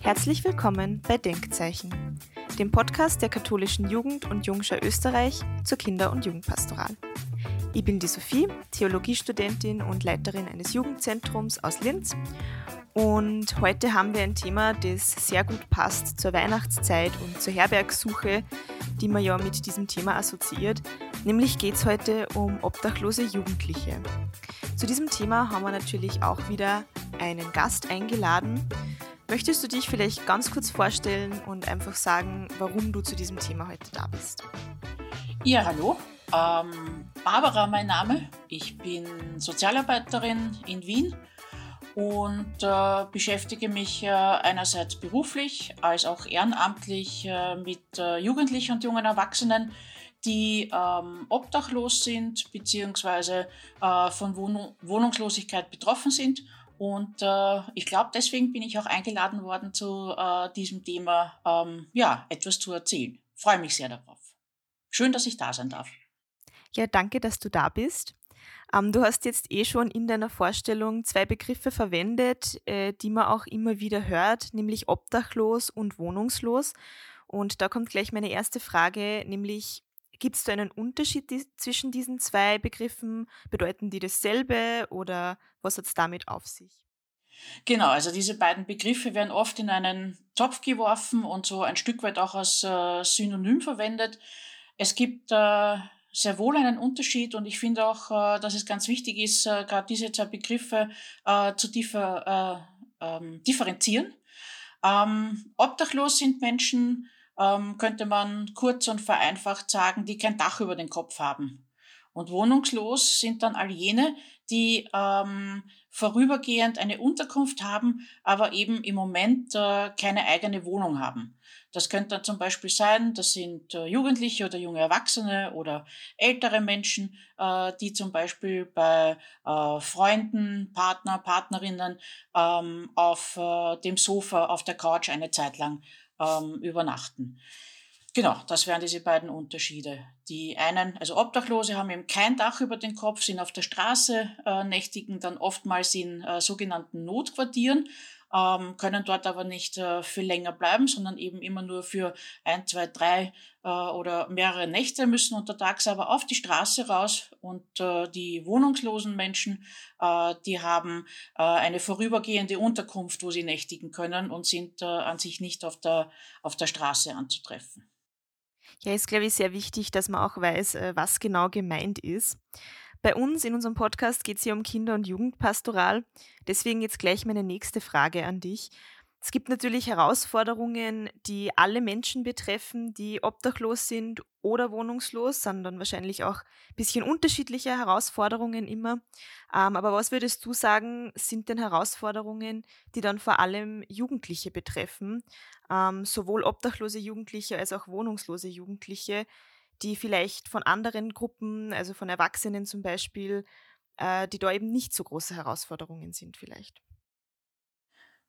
Herzlich willkommen bei Denkzeichen, dem Podcast der katholischen Jugend und Jungschar Österreich zur Kinder- und Jugendpastoral. Ich bin die Sophie, Theologiestudentin und Leiterin eines Jugendzentrums aus Linz. Und heute haben wir ein Thema, das sehr gut passt zur Weihnachtszeit und zur Herbergssuche, die man ja mit diesem Thema assoziiert. Nämlich geht es heute um obdachlose Jugendliche. Zu diesem Thema haben wir natürlich auch wieder einen Gast eingeladen. Möchtest du dich vielleicht ganz kurz vorstellen und einfach sagen, warum du zu diesem Thema heute da bist? Ja, hallo. Ähm, Barbara, mein Name. Ich bin Sozialarbeiterin in Wien und äh, beschäftige mich äh, einerseits beruflich als auch ehrenamtlich äh, mit äh, Jugendlichen und jungen Erwachsenen, die ähm, obdachlos sind bzw. Äh, von Wohnung Wohnungslosigkeit betroffen sind und äh, ich glaube, deswegen bin ich auch eingeladen worden, zu diesem Thema ähm, ja, etwas zu erzählen. Freue mich sehr darauf. Schön, dass ich da sein darf. Ja, danke, dass du da bist. Ähm, du hast jetzt eh schon in deiner Vorstellung zwei Begriffe verwendet, äh, die man auch immer wieder hört, nämlich obdachlos und wohnungslos. Und da kommt gleich meine erste Frage, nämlich Gibt es da einen Unterschied die, zwischen diesen zwei Begriffen? Bedeuten die dasselbe oder was hat es damit auf sich? Genau, also diese beiden Begriffe werden oft in einen Topf geworfen und so ein Stück weit auch als äh, Synonym verwendet. Es gibt äh, sehr wohl einen Unterschied und ich finde auch, äh, dass es ganz wichtig ist, äh, gerade diese zwei Begriffe äh, zu differ, äh, ähm, differenzieren. Ähm, obdachlos sind Menschen, ähm, könnte man kurz und vereinfacht sagen, die kein Dach über den Kopf haben. Und wohnungslos sind dann all jene, die ähm, vorübergehend eine Unterkunft haben, aber eben im Moment äh, keine eigene Wohnung haben. Das könnte dann zum Beispiel sein, das sind äh, Jugendliche oder junge Erwachsene oder ältere Menschen, äh, die zum Beispiel bei äh, Freunden, Partner, Partnerinnen ähm, auf dem Sofa, auf der Couch eine Zeit lang ähm, übernachten. Genau, das wären diese beiden Unterschiede. Die einen, also Obdachlose, haben eben kein Dach über den Kopf, sind auf der Straße, äh, nächtigen dann oftmals in äh, sogenannten Notquartieren ähm, können dort aber nicht äh, für länger bleiben, sondern eben immer nur für ein, zwei, drei äh, oder mehrere Nächte müssen untertags aber auf die Straße raus und äh, die wohnungslosen Menschen, äh, die haben äh, eine vorübergehende Unterkunft, wo sie nächtigen können und sind äh, an sich nicht auf der, auf der Straße anzutreffen. Ja, ist, glaube ich, sehr wichtig, dass man auch weiß, was genau gemeint ist. Bei uns in unserem Podcast geht es hier um Kinder- und Jugendpastoral. Deswegen jetzt gleich meine nächste Frage an dich. Es gibt natürlich Herausforderungen, die alle Menschen betreffen, die obdachlos sind oder wohnungslos, sind dann wahrscheinlich auch ein bisschen unterschiedliche Herausforderungen immer. Ähm, aber was würdest du sagen, sind denn Herausforderungen, die dann vor allem Jugendliche betreffen, ähm, sowohl obdachlose Jugendliche als auch wohnungslose Jugendliche? Die vielleicht von anderen Gruppen, also von Erwachsenen zum Beispiel, äh, die da eben nicht so große Herausforderungen sind vielleicht.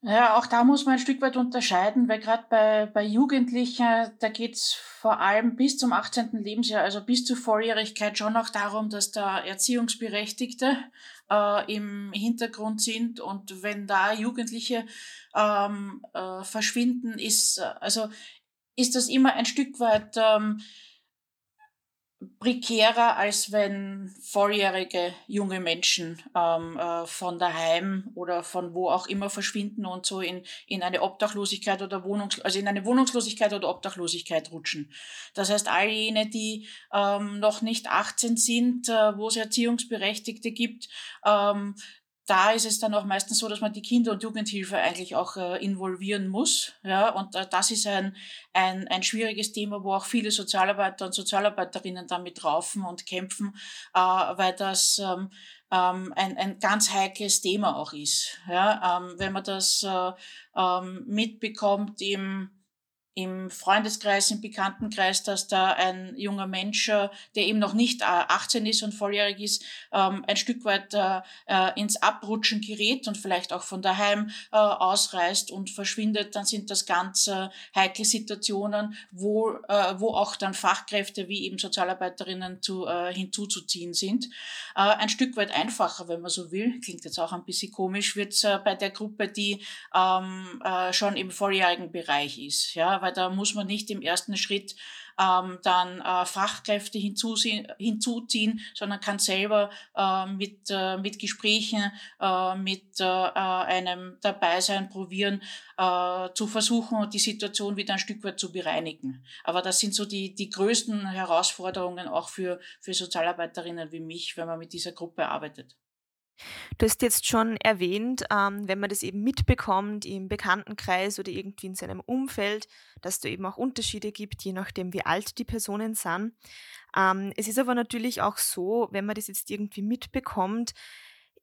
Ja, auch da muss man ein Stück weit unterscheiden, weil gerade bei, bei Jugendlichen, da geht's vor allem bis zum 18. Lebensjahr, also bis zur Volljährigkeit, schon auch darum, dass da Erziehungsberechtigte äh, im Hintergrund sind. Und wenn da Jugendliche ähm, äh, verschwinden, ist, also ist das immer ein Stück weit ähm, prekärer, als wenn volljährige junge Menschen ähm, äh, von daheim oder von wo auch immer verschwinden und so in, in eine Obdachlosigkeit oder Wohnungs also in eine Wohnungslosigkeit oder Obdachlosigkeit rutschen. Das heißt, all jene, die ähm, noch nicht 18 sind, äh, wo es Erziehungsberechtigte gibt, ähm, da ist es dann auch meistens so, dass man die Kinder- und Jugendhilfe eigentlich auch äh, involvieren muss. Ja, und äh, das ist ein, ein, ein schwieriges Thema, wo auch viele Sozialarbeiter und Sozialarbeiterinnen damit raufen und kämpfen, äh, weil das ähm, ähm, ein, ein ganz heikles Thema auch ist. Ja, ähm, wenn man das äh, ähm, mitbekommt im im Freundeskreis, im Bekanntenkreis, dass da ein junger Mensch, äh, der eben noch nicht 18 ist und volljährig ist, ähm, ein Stück weit äh, äh, ins Abrutschen gerät und vielleicht auch von daheim ausreist und verschwindet, dann sind das ganz heikle Situationen, wo, wo auch dann Fachkräfte wie eben Sozialarbeiterinnen zu, hinzuzuziehen sind. Ein Stück weit einfacher, wenn man so will, klingt jetzt auch ein bisschen komisch, wird es bei der Gruppe, die ähm, schon im volljährigen Bereich ist. Ja, weil da muss man nicht im ersten Schritt ähm, dann äh, Fachkräfte hinzuziehen, sondern kann selber äh, mit, äh, mit Gesprächen, äh, mit äh, einem Dabeisein probieren, äh, zu versuchen, die Situation wieder ein Stück weit zu bereinigen. Aber das sind so die, die größten Herausforderungen auch für, für Sozialarbeiterinnen wie mich, wenn man mit dieser Gruppe arbeitet. Du hast jetzt schon erwähnt, ähm, wenn man das eben mitbekommt im Bekanntenkreis oder irgendwie in seinem Umfeld, dass da eben auch Unterschiede gibt, je nachdem, wie alt die Personen sind. Ähm, es ist aber natürlich auch so, wenn man das jetzt irgendwie mitbekommt,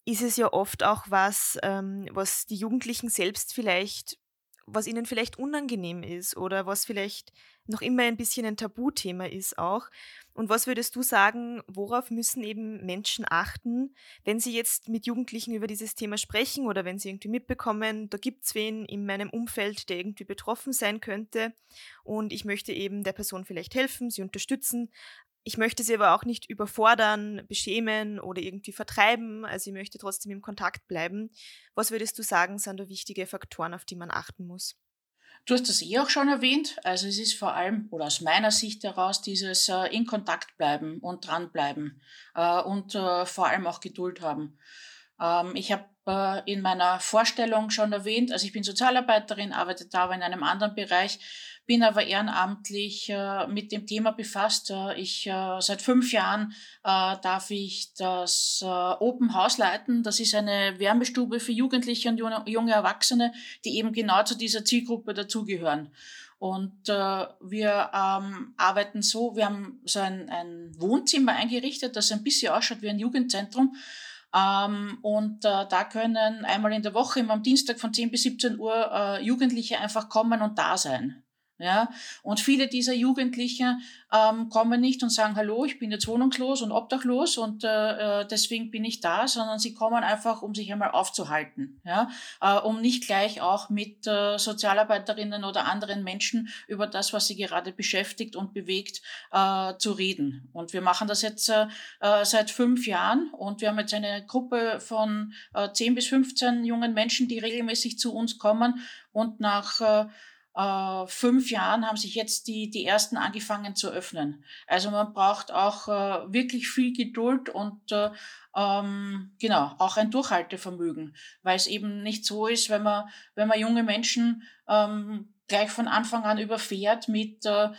ist es ja oft auch was, ähm, was die Jugendlichen selbst vielleicht, was ihnen vielleicht unangenehm ist oder was vielleicht noch immer ein bisschen ein Tabuthema ist auch. Und was würdest du sagen, worauf müssen eben Menschen achten, wenn sie jetzt mit Jugendlichen über dieses Thema sprechen oder wenn sie irgendwie mitbekommen, da gibt es wen in meinem Umfeld, der irgendwie betroffen sein könnte und ich möchte eben der Person vielleicht helfen, sie unterstützen. Ich möchte sie aber auch nicht überfordern, beschämen oder irgendwie vertreiben. Also ich möchte trotzdem im Kontakt bleiben. Was würdest du sagen, sind da wichtige Faktoren, auf die man achten muss? Du hast das eh auch schon erwähnt. Also es ist vor allem, oder aus meiner Sicht heraus, dieses äh, in Kontakt bleiben und dranbleiben äh, und äh, vor allem auch Geduld haben. Ähm, ich habe äh, in meiner Vorstellung schon erwähnt, also ich bin Sozialarbeiterin, arbeite da aber in einem anderen Bereich bin aber ehrenamtlich äh, mit dem Thema befasst. Äh, ich äh, seit fünf Jahren darf ich das Open House leiten. Das ist eine Wärmestube für Jugendliche und junge, junge Erwachsene, die eben genau zu dieser Zielgruppe dazugehören. Und äh, wir ähm, arbeiten so, wir haben so ein, ein Wohnzimmer eingerichtet, das ein bisschen ausschaut wie ein Jugendzentrum. Ähm, und äh, da können einmal in der Woche, immer am Dienstag von 10 bis 17 Uhr, äh, Jugendliche einfach kommen und da sein. Ja? Und viele dieser Jugendlichen ähm, kommen nicht und sagen, hallo, ich bin jetzt wohnungslos und obdachlos und äh, äh, deswegen bin ich da, sondern sie kommen einfach, um sich einmal aufzuhalten, ja? Äh, um nicht gleich auch mit äh, Sozialarbeiterinnen oder anderen Menschen über das, was sie gerade beschäftigt und bewegt, äh, zu reden. Und wir machen das jetzt äh, äh seit fünf Jahren und wir haben jetzt eine Gruppe von äh, 10 bis 15 jungen Menschen, die regelmäßig zu uns kommen und nach äh, äh, fünf Jahren haben sich jetzt die, die ersten angefangen zu öffnen. Also man braucht auch äh, wirklich viel Geduld und äh, ähm, genau, auch ein Durchhaltevermögen, weil es eben nicht so ist, wenn man, wenn man junge Menschen ähm, gleich von Anfang an überfährt mit äh,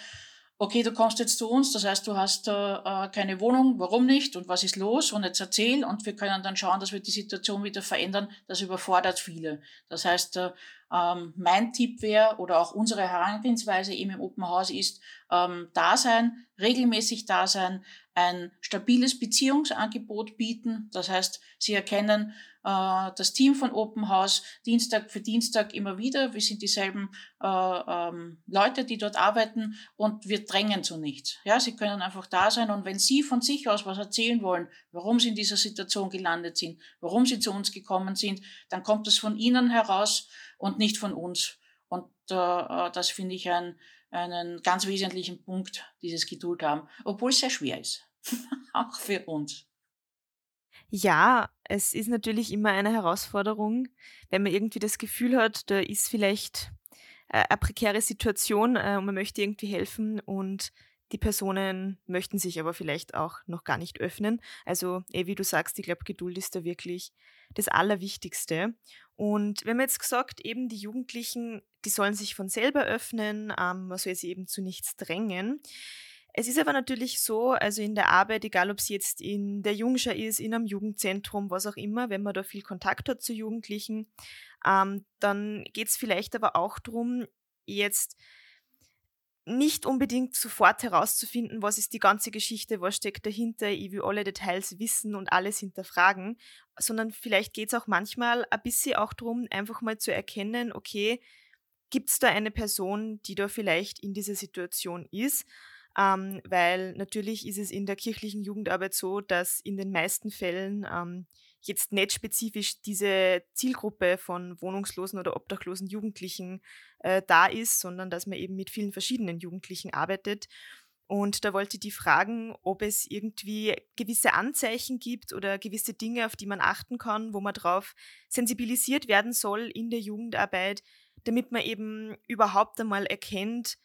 okay, du kommst jetzt zu uns, das heißt, du hast äh, äh, keine Wohnung, warum nicht und was ist los und jetzt erzähl und wir können dann schauen, dass wir die Situation wieder verändern. Das überfordert viele. Das heißt, äh, ähm, mein Tipp wäre oder auch unsere Herangehensweise eben im Open House ist, ähm, da sein, regelmäßig da sein, ein stabiles Beziehungsangebot bieten. Das heißt, Sie erkennen äh, das Team von Open House Dienstag für Dienstag immer wieder. Wir sind dieselben äh, ähm, Leute, die dort arbeiten und wir drängen zu nichts. Ja, Sie können einfach da sein und wenn Sie von sich aus was erzählen wollen, warum Sie in dieser Situation gelandet sind, warum Sie zu uns gekommen sind, dann kommt es von Ihnen heraus und nicht von uns. Und äh, äh das finde ich ein, einen ganz wesentlichen Punkt, dieses Geduld haben, obwohl es sehr schwer ist. Auch für uns. Ja, es ist natürlich immer eine Herausforderung, wenn man irgendwie das Gefühl hat, da ist vielleicht äh, eine prekäre Situation äh, und man möchte irgendwie helfen und die Personen möchten sich aber vielleicht auch noch gar nicht öffnen. Also, eh, wie du sagst, ich glaube, Geduld ist da wirklich das Allerwichtigste. Und wenn man jetzt gesagt, eben die Jugendlichen, die sollen sich von selber öffnen, ähm, man soll sie eben zu nichts drängen. Es ist aber natürlich so, also in der Arbeit, egal ob es jetzt in der Jungschau ist, in einem Jugendzentrum, was auch immer, wenn man da viel Kontakt hat zu Jugendlichen, ähm, dann geht es vielleicht aber auch darum, jetzt nicht unbedingt sofort herauszufinden, was ist die ganze Geschichte, was steckt dahinter, ich will alle Details wissen und alles hinterfragen, sondern vielleicht geht es auch manchmal ein bisschen auch darum, einfach mal zu erkennen, okay, Gibt es da eine Person, die da vielleicht in dieser Situation ist? Ähm, weil natürlich ist es in der kirchlichen Jugendarbeit so, dass in den meisten Fällen ähm, jetzt nicht spezifisch diese Zielgruppe von wohnungslosen oder obdachlosen Jugendlichen äh, da ist, sondern dass man eben mit vielen verschiedenen Jugendlichen arbeitet. Und da wollte die fragen, ob es irgendwie gewisse Anzeichen gibt oder gewisse Dinge, auf die man achten kann, wo man darauf sensibilisiert werden soll in der Jugendarbeit, damit man eben überhaupt einmal erkennt,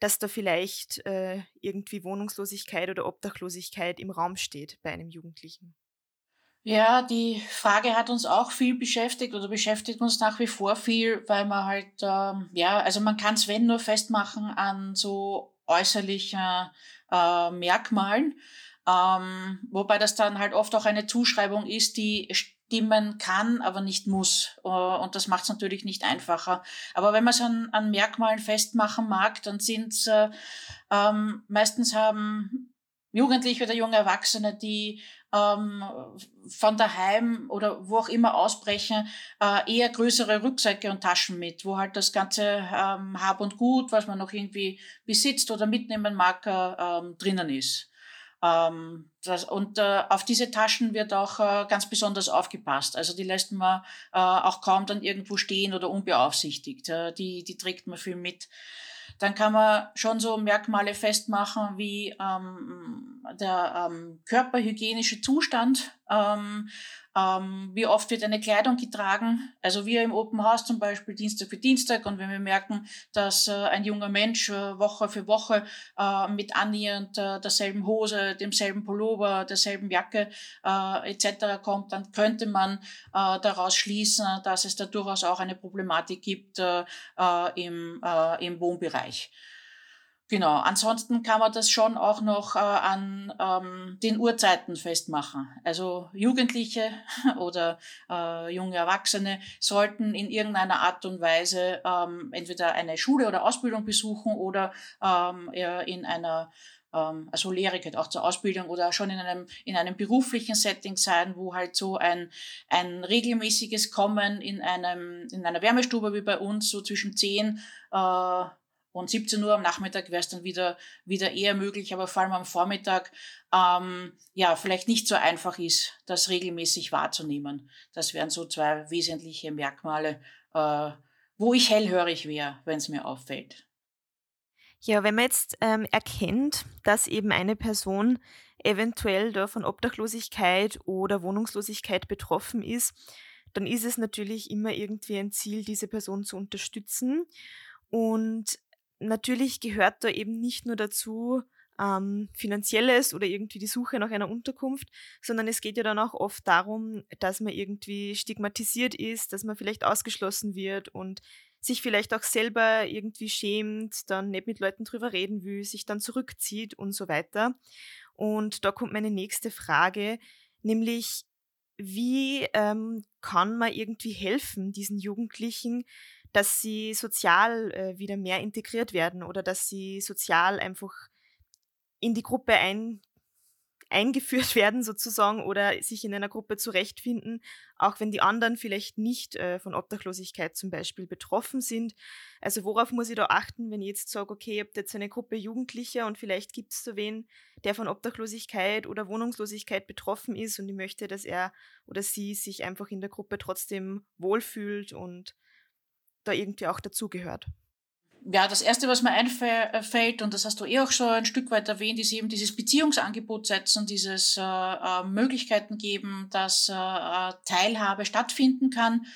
dass da vielleicht äh, irgendwie Wohnungslosigkeit oder Obdachlosigkeit im Raum steht bei einem Jugendlichen. Ja, die Frage hat uns auch viel beschäftigt oder beschäftigt uns nach wie vor viel, weil man halt, ähm, ja, also man kann es wenn nur festmachen an so äußerlichen äh, Merkmalen, ähm, wobei das dann halt oft auch eine Zuschreibung ist, die stimmen kann, aber nicht muss. Äh, und das macht es natürlich nicht einfacher. Aber wenn man es an, an Merkmalen festmachen mag, dann sind es äh, ähm, meistens haben Jugendliche oder junge Erwachsene, die ähm, von daheim oder wo auch immer ausbrechen, äh, eher größere Rucksäcke und Taschen mit, wo halt das ganze ähm, Hab und Gut, was man noch irgendwie besitzt oder mitnehmen mag, äh, ähm, drinnen ist. Ähm, das, und äh, auf diese Taschen wird auch äh, ganz besonders aufgepasst. Also die lässt man äh, auch kaum dann irgendwo stehen oder unbeaufsichtigt. Äh, die, die trägt man viel mit dann kann man schon so Merkmale festmachen wie ähm, der ähm, körperhygienische Zustand, ähm, ähm, wie oft wird eine Kleidung getragen. Also wir im Open House zum Beispiel Dienstag für Dienstag und wenn wir merken, dass äh, ein junger Mensch äh, Woche für Woche äh, mit annähernd äh, derselben Hose, demselben Pullover, derselben Jacke äh, etc. kommt, dann könnte man äh, daraus schließen, dass es da durchaus auch eine Problematik gibt im, im Wohnbereich. Genau, ansonsten kann man das schon auch noch äh, an ähm, den Uhrzeiten festmachen. Also Jugendliche oder äh, junge Erwachsene sollten in irgendeiner Art und Weise ähm, entweder eine Schule oder Ausbildung besuchen oder ähm, in einer ähm, also Lehre gehört auch zur Ausbildung oder schon in einem, in einem beruflichen Setting sein, wo halt so ein, ein regelmäßiges Kommen in einem, in einer Wärmestube wie bei uns, so zwischen 10 äh, und 17 Uhr am Nachmittag wäre es dann wieder, wieder eher möglich, aber vor allem am Vormittag, ähm, ja, vielleicht nicht so einfach ist, das regelmäßig wahrzunehmen. Das wären so zwei wesentliche Merkmale, äh, wo ich hellhörig wäre, wenn es mir auffällt. Ja, wenn man jetzt ähm, erkennt, dass eben eine Person eventuell da von Obdachlosigkeit oder Wohnungslosigkeit betroffen ist, dann ist es natürlich immer irgendwie ein Ziel, diese Person zu unterstützen. Und natürlich gehört da eben nicht nur dazu ähm, finanzielles oder irgendwie die Suche nach einer Unterkunft, sondern es geht ja dann auch oft darum, dass man irgendwie stigmatisiert ist, dass man vielleicht ausgeschlossen wird und sich vielleicht auch selber irgendwie schämt, dann nicht mit Leuten drüber reden will, sich dann zurückzieht und so weiter. Und da kommt meine nächste Frage, nämlich wie ähm, kann man irgendwie helfen, diesen Jugendlichen, dass sie sozial äh, wieder mehr integriert werden oder dass sie sozial einfach in die Gruppe ein, eingeführt werden sozusagen oder sich in einer Gruppe zurechtfinden, auch wenn die anderen vielleicht nicht äh, von Obdachlosigkeit zum Beispiel betroffen sind. Also worauf muss ich da achten, wenn ich jetzt sage, okay, ihr habt jetzt eine Gruppe Jugendlicher und vielleicht gibt es so wen, der von Obdachlosigkeit oder Wohnungslosigkeit betroffen ist und ich möchte, dass er oder sie sich einfach in der Gruppe trotzdem wohlfühlt und da irgendwie auch dazugehört. Ja, das Erste, was mir einfällt, und das hast du eh auch schon ein Stück weit erwähnt, ist eben dieses Beziehungsangebot setzen, dieses äh, äh, Möglichkeiten geben, dass äh, Teilhabe stattfinden kann.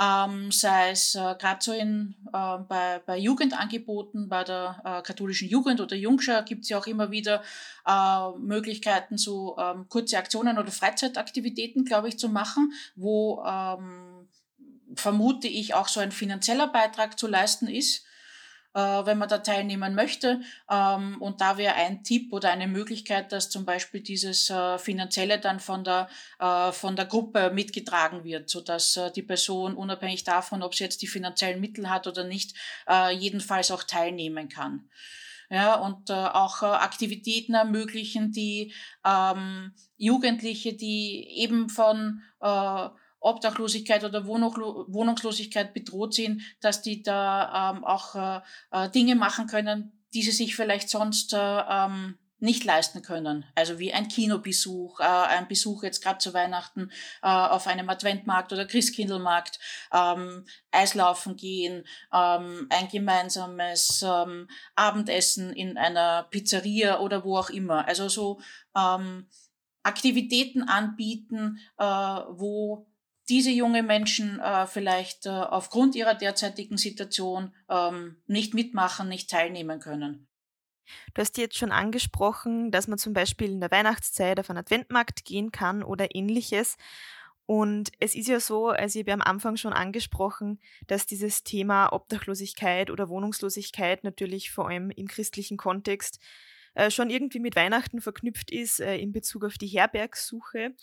Ähm, sei es äh, gerade so in, äh, bei, bei Jugendangeboten, bei der äh, katholischen Jugend oder Jungschar gibt es ja auch immer wieder äh, Möglichkeiten, so ähm, kurze Aktionen oder Freizeitaktivitäten, glaube ich, zu machen, wo ähm, vermute ich, auch so ein finanzieller Beitrag zu leisten ist, äh, wenn man da teilnehmen möchte. Ähm, und da wäre ein Tipp oder eine Möglichkeit, dass zum Beispiel dieses äh, Finanzielle dann von der, äh, von der Gruppe mitgetragen wird, sodass äh, die Person unabhängig davon, ob sie jetzt die finanziellen Mittel hat oder nicht, äh, jedenfalls auch teilnehmen kann ja, und äh, auch äh, Aktivitäten ermöglichen, die ähm, Jugendliche, die eben von äh, Obdachlosigkeit oder Wohnungslosigkeit bedroht sind, dass die da ähm, auch äh, äh, Dinge machen können, die sie sich vielleicht sonst äh, ähm, nicht leisten können. Also wie ein Kinobesuch, äh, ein Besuch jetzt gerade zu Weihnachten äh, auf einem Adventmarkt oder Christkindlmarkt, ähm, Eislaufen gehen, ähm, ein gemeinsames ähm, Abendessen in einer Pizzeria oder wo auch immer. Also so ähm, Aktivitäten anbieten, äh, wo diese junge Menschen äh, vielleicht äh, aufgrund ihrer derzeitigen Situation ähm, nicht mitmachen, nicht teilnehmen können. Du hast jetzt schon angesprochen, dass man zum Beispiel in der Weihnachtszeit auf einen Adventmarkt gehen kann oder ähnliches. Und es ist ja so, also ich habe am Anfang schon angesprochen, dass dieses Thema Obdachlosigkeit oder Wohnungslosigkeit natürlich vor allem im christlichen Kontext äh, schon irgendwie mit Weihnachten verknüpft ist äh, in Bezug auf die Herbergssuche.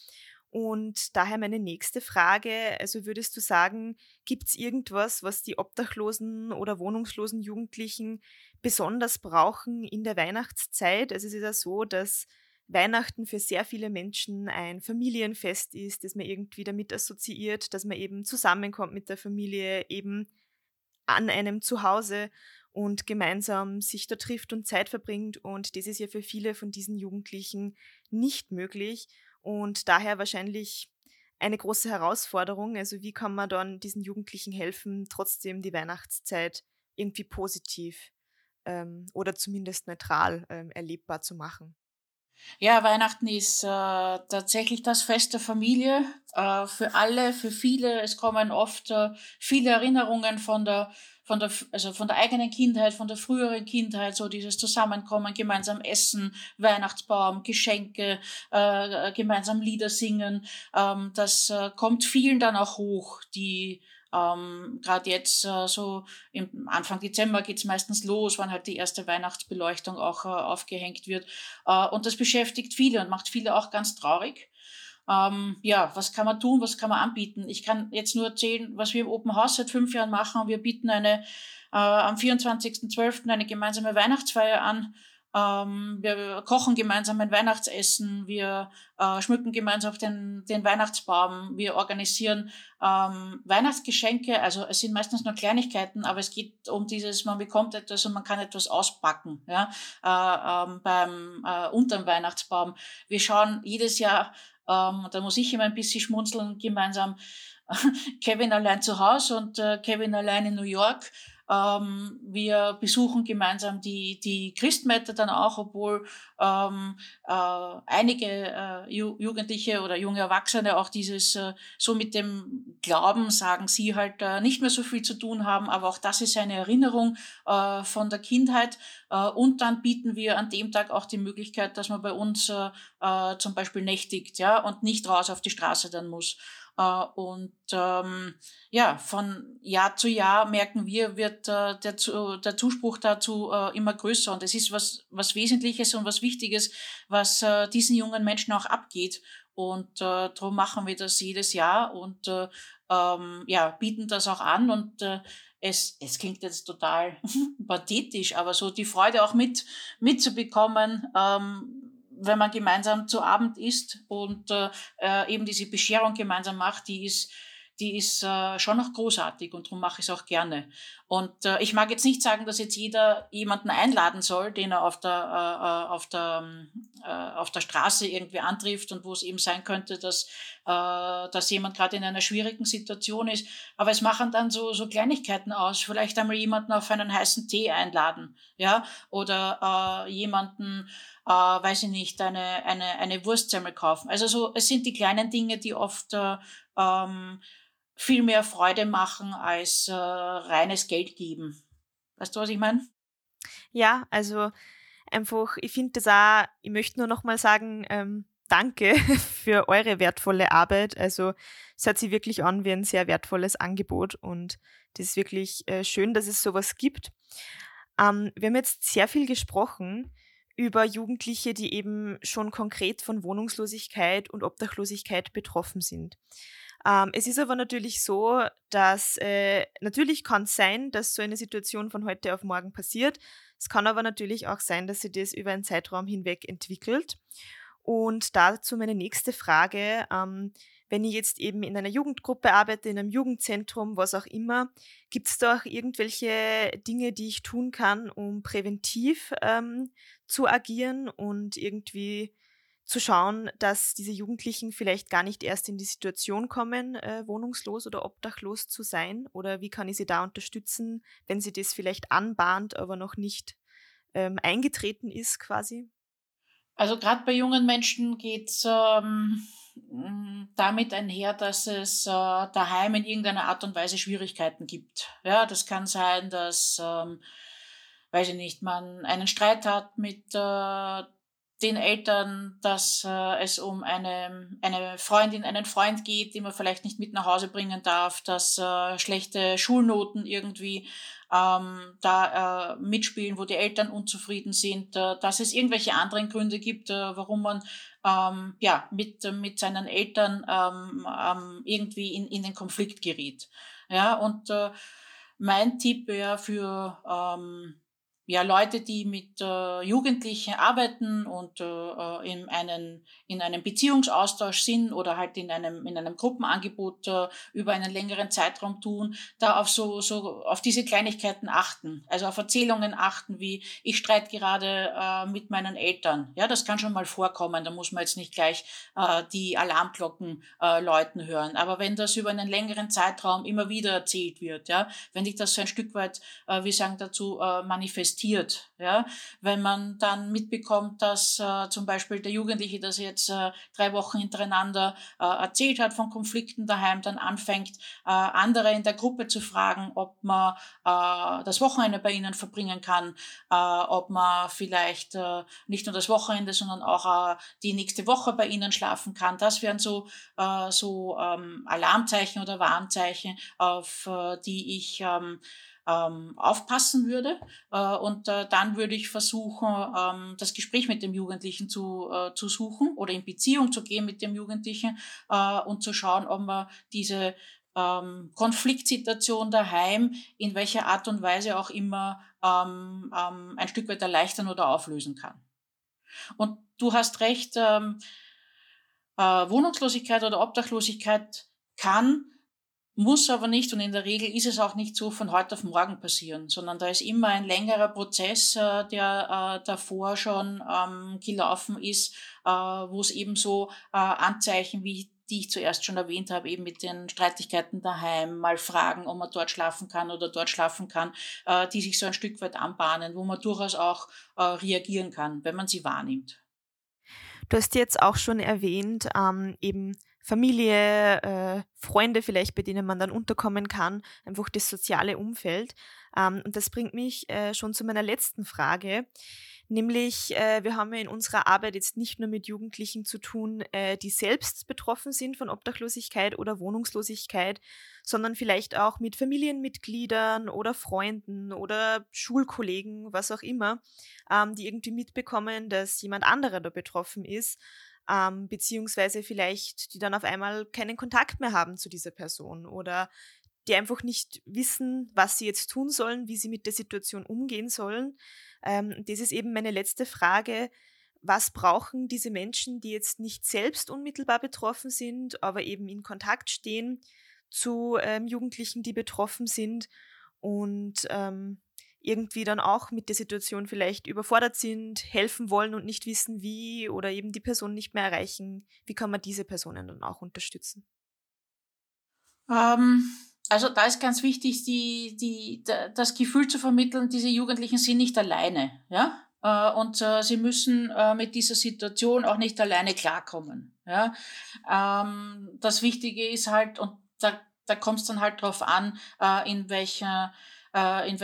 Und daher meine nächste Frage, also würdest du sagen, gibt es irgendwas, was die obdachlosen oder wohnungslosen Jugendlichen besonders brauchen in der Weihnachtszeit? Also es ist ja so, dass Weihnachten für sehr viele Menschen ein Familienfest ist, das man irgendwie damit assoziiert, dass man eben zusammenkommt mit der Familie, eben an einem Zuhause und gemeinsam sich da trifft und Zeit verbringt. Und das ist ja für viele von diesen Jugendlichen nicht möglich und daher wahrscheinlich eine große Herausforderung. Also wie kann man dann diesen Jugendlichen helfen, trotzdem die Weihnachtszeit irgendwie positiv ähm, oder zumindest neutral ähm, erlebbar zu machen? Ja, Weihnachten ist äh, tatsächlich das Fest der Familie äh, für alle, für viele. Es kommen oft äh, viele Erinnerungen von der von der, also von der eigenen Kindheit, von der früheren Kindheit, so dieses Zusammenkommen, gemeinsam essen, Weihnachtsbaum, Geschenke, äh, gemeinsam Lieder singen. Ähm, das äh, kommt vielen dann auch hoch, die ähm, Gerade jetzt, äh, so im Anfang Dezember geht's meistens los, wann halt die erste Weihnachtsbeleuchtung auch äh, aufgehängt wird. Äh, und das beschäftigt viele und macht viele auch ganz traurig. Ähm, ja, was kann man tun, was kann man anbieten? Ich kann jetzt nur erzählen, was wir im Open House seit fünf Jahren machen. Wir bieten eine äh, am 24.12. eine gemeinsame Weihnachtsfeier an. Ähm, wir kochen gemeinsam ein Weihnachtsessen, wir äh, schmücken gemeinsam den, den Weihnachtsbaum, wir organisieren ähm, Weihnachtsgeschenke. Also es sind meistens nur Kleinigkeiten, aber es geht um dieses, man bekommt etwas und man kann etwas auspacken ja, äh, ähm, beim äh, unterm Weihnachtsbaum. Wir schauen jedes Jahr ähm, da muss ich immer ein bisschen schmunzeln, gemeinsam Kevin allein zu Hause und äh, Kevin allein in New York. Ähm, wir besuchen gemeinsam die, die Christmette dann auch, obwohl ähm, äh, einige äh, Jugendliche oder junge Erwachsene auch dieses äh, so mit dem Glauben, sagen sie halt, äh, nicht mehr so viel zu tun haben. Aber auch das ist eine Erinnerung äh, von der Kindheit. Äh, und dann bieten wir an dem Tag auch die Möglichkeit, dass man bei uns äh, äh, zum Beispiel nächtigt ja, und nicht raus auf die Straße dann muss. Äh, und ähm, ja, von Jahr zu Jahr merken wir, wird äh, der, der Zuspruch dazu äh, immer größer. Und es ist was, was Wesentliches und was Wichtiges, was äh, diesen jungen Menschen auch abgeht. Und äh, darum machen wir das jedes Jahr und äh, ähm, ja, bieten das auch an. Und äh, es, es klingt jetzt total pathetisch, aber so die Freude auch mit mitzubekommen, ähm, wenn man gemeinsam zu Abend isst und äh, äh, eben diese Bescherung gemeinsam macht, die ist, die ist äh, schon noch großartig und darum mache ich es auch gerne. Und äh, ich mag jetzt nicht sagen, dass jetzt jeder jemanden einladen soll, den er auf der, äh, äh auf der, ähm, äh, auf der Straße irgendwie antrifft und wo es eben sein könnte, dass, äh, dass jemand gerade in einer schwierigen Situation ist. Aber es machen dann so, so Kleinigkeiten aus. Vielleicht einmal jemanden auf einen heißen Tee einladen, ja, oder äh, jemanden, äh, weiß ich nicht, eine, eine, eine Wurstsemmel kaufen. Also so, es sind die kleinen Dinge, die oft äh, ähm, viel mehr Freude machen als äh, reines Geld geben. Weißt du, was ich meine? Ja, also einfach, ich finde das auch, ich möchte nur nochmal sagen, ähm, danke für eure wertvolle Arbeit. Also es hört sich wirklich an wie ein sehr wertvolles Angebot und das ist wirklich äh, schön, dass es sowas gibt. Ähm, wir haben jetzt sehr viel gesprochen über Jugendliche, die eben schon konkret von Wohnungslosigkeit und Obdachlosigkeit betroffen sind. Ähm, es ist aber natürlich so, dass äh, natürlich kann es sein, dass so eine Situation von heute auf morgen passiert. Es kann aber natürlich auch sein, dass sich das über einen Zeitraum hinweg entwickelt. Und dazu meine nächste Frage. Ähm, wenn ich jetzt eben in einer Jugendgruppe arbeite, in einem Jugendzentrum, was auch immer, gibt es da auch irgendwelche Dinge, die ich tun kann, um präventiv ähm, zu agieren und irgendwie zu schauen, dass diese Jugendlichen vielleicht gar nicht erst in die Situation kommen, äh, wohnungslos oder obdachlos zu sein? Oder wie kann ich sie da unterstützen, wenn sie das vielleicht anbahnt, aber noch nicht ähm, eingetreten ist quasi? Also gerade bei jungen Menschen geht es ähm, damit einher, dass es äh, daheim in irgendeiner Art und Weise Schwierigkeiten gibt. Ja, das kann sein, dass, ähm, weiß ich nicht, man einen Streit hat mit äh, den Eltern, dass äh, es um eine, eine Freundin, einen Freund geht, den man vielleicht nicht mit nach Hause bringen darf, dass äh, schlechte Schulnoten irgendwie ähm, da äh, mitspielen, wo die Eltern unzufrieden sind, äh, dass es irgendwelche anderen Gründe gibt, äh, warum man ähm, ja, mit, mit seinen Eltern ähm, ähm, irgendwie in, in den Konflikt geriet. Ja, und äh, mein Tipp wäre für ähm, ja, Leute, die mit äh, Jugendlichen arbeiten und äh, äh, in, einen, in einem Beziehungsaustausch sind oder halt in einem, in einem Gruppenangebot äh, über einen längeren Zeitraum tun, da auf so, so auf diese Kleinigkeiten achten. Also auf Erzählungen achten, wie ich streite gerade äh, mit meinen Eltern. Ja, das kann schon mal vorkommen. Da muss man jetzt nicht gleich äh, die Alarmglocken äh, läuten hören. Aber wenn das über einen längeren Zeitraum immer wieder erzählt wird, ja, wenn ich das so ein Stück weit, äh, wir sagen dazu, äh, manifestiert, investiert. Ja? Wenn man dann mitbekommt, dass äh, zum Beispiel der Jugendliche das jetzt äh, drei Wochen hintereinander äh, erzählt hat von Konflikten daheim, dann anfängt, äh, andere in der Gruppe zu fragen, ob man äh, das Wochenende bei ihnen verbringen kann, äh, ob man vielleicht nicht nur das Wochenende, sondern auch die nächste Woche bei ihnen schlafen kann. Das wären so, so ähm, Alarmzeichen oder Warnzeichen, auf die ich ähm, ähm, aufpassen würde. Äh, und äh, dann würde ich versuchen, ähm, das Gespräch mit dem Jugendlichen zu, äh, zu suchen oder in Beziehung zu gehen mit dem Jugendlichen äh, und zu schauen, ob man diese ähm, Konfliktsituation daheim in welcher Art und Weise auch immer ähm, ähm, ein Stück weit erleichtern oder auflösen kann. Und du hast recht, ähm, äh, Wohnungslosigkeit oder Obdachlosigkeit kann muss aber nicht und in der Regel ist es auch nicht so von heute auf morgen passieren, sondern da ist immer ein längerer Prozess, äh, der äh, davor schon ähm, gelaufen ist, äh, wo es eben so Anzeichen wie die ich zuerst schon erwähnt habe, eben mit den Streitigkeiten daheim, mal fragen, ob man dort schlafen kann oder dort schlafen kann, die sich so ein Stück weit anbahnen, wo man durchaus auch reagieren kann, wenn man sie wahrnimmt. Du hast jetzt auch schon erwähnt, ähm, eben Familie, äh, Freunde vielleicht, bei denen man dann unterkommen kann, einfach das soziale Umfeld. Ähm, und das bringt mich äh, schon zu meiner letzten Frage. Nämlich, äh, wir haben ja in unserer Arbeit jetzt nicht nur mit Jugendlichen zu tun, äh, die selbst betroffen sind von Obdachlosigkeit oder Wohnungslosigkeit, sondern vielleicht auch mit Familienmitgliedern oder Freunden oder Schulkollegen, was auch immer, ähm, die irgendwie mitbekommen, dass jemand anderer da betroffen ist, ähm, beziehungsweise vielleicht die dann auf einmal keinen Kontakt mehr haben zu dieser Person oder die einfach nicht wissen, was sie jetzt tun sollen, wie sie mit der Situation umgehen sollen. Ähm, das ist eben meine letzte Frage. Was brauchen diese Menschen, die jetzt nicht selbst unmittelbar betroffen sind, aber eben in Kontakt stehen zu ähm, Jugendlichen, die betroffen sind und ähm, irgendwie dann auch mit der Situation vielleicht überfordert sind, helfen wollen und nicht wissen wie oder eben die Person nicht mehr erreichen? Wie kann man diese Personen dann auch unterstützen? Ähm, also da ist ganz wichtig, die, die, das Gefühl zu vermitteln, diese Jugendlichen sind nicht alleine, ja. Äh, und äh, sie müssen äh, mit dieser Situation auch nicht alleine klarkommen. Ja? Ähm, das Wichtige ist halt, und da, da kommt es dann halt drauf an, in welcher äh, in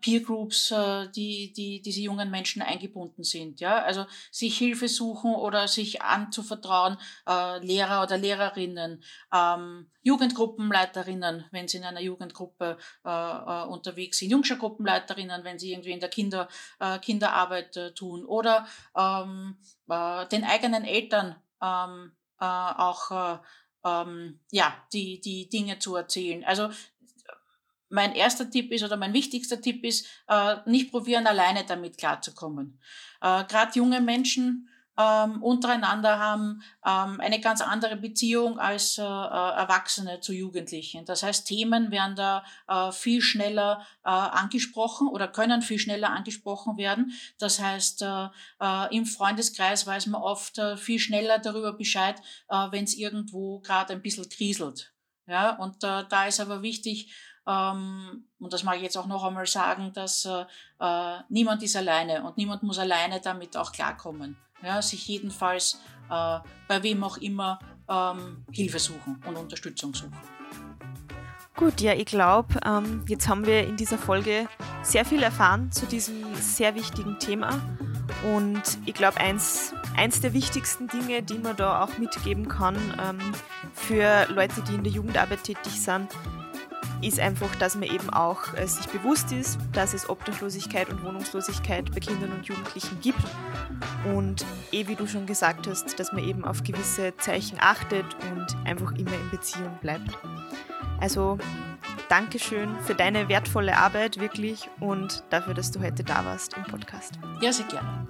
Peer Groups äh, die, die, diese jungen Menschen eingebunden sind. Ja? Also sich Hilfe suchen oder sich anzuvertrauen, äh, Lehrer oder Lehrerinnen, ähm, Jugendgruppenleiterinnen, wenn sie in einer Jugendgruppe äh, äh, unterwegs sind, Jungschergruppenleiterinnen, wenn sie irgendwie in der Kinder, äh, Kinderarbeit äh, tun oder ähm, äh, den eigenen Eltern ähm, äh, auch äh, ähm, ja, die, die Dinge zu erzählen. Also mein erster Tipp ist oder mein wichtigster Tipp ist, äh, nicht probieren, alleine damit klarzukommen. Äh, Gerade junge Menschen ähm, untereinander haben ähm, eine ganz andere Beziehung als äh, äh, Erwachsene zu Jugendlichen. Das heißt, Themen werden da äh, viel schneller äh, angesprochen oder können viel schneller angesprochen werden. Das heißt, äh, äh, im Freundeskreis weiß man oft viel schneller darüber Bescheid, wenn es irgendwo gerade ein bisschen kriselt. Ja, und da ist aber wichtig, ähm, und das mag ich jetzt auch noch einmal sagen, dass niemand ist alleine und niemand muss alleine damit auch klarkommen ja, sich jedenfalls äh, bei wem auch immer ähm, Hilfe suchen und Unterstützung suchen. Gut, ja, ich glaube, ähm, jetzt haben wir in dieser Folge sehr viel erfahren zu diesem sehr wichtigen Thema. Und ich glaube, eins, eins der wichtigsten Dinge, die man da auch mitgeben kann ähm, für Leute, die in der Jugendarbeit tätig sind, ist einfach, dass man eben auch äh, sich bewusst ist, dass es Obdachlosigkeit und Wohnungslosigkeit bei Kindern und Jugendlichen gibt. Und eh wie du schon gesagt hast, dass man eben auf gewisse Zeichen achtet und einfach immer in Beziehung bleibt. Also Dankeschön für deine wertvolle Arbeit wirklich und dafür, dass du heute da warst im Podcast. Ja, sehr gerne.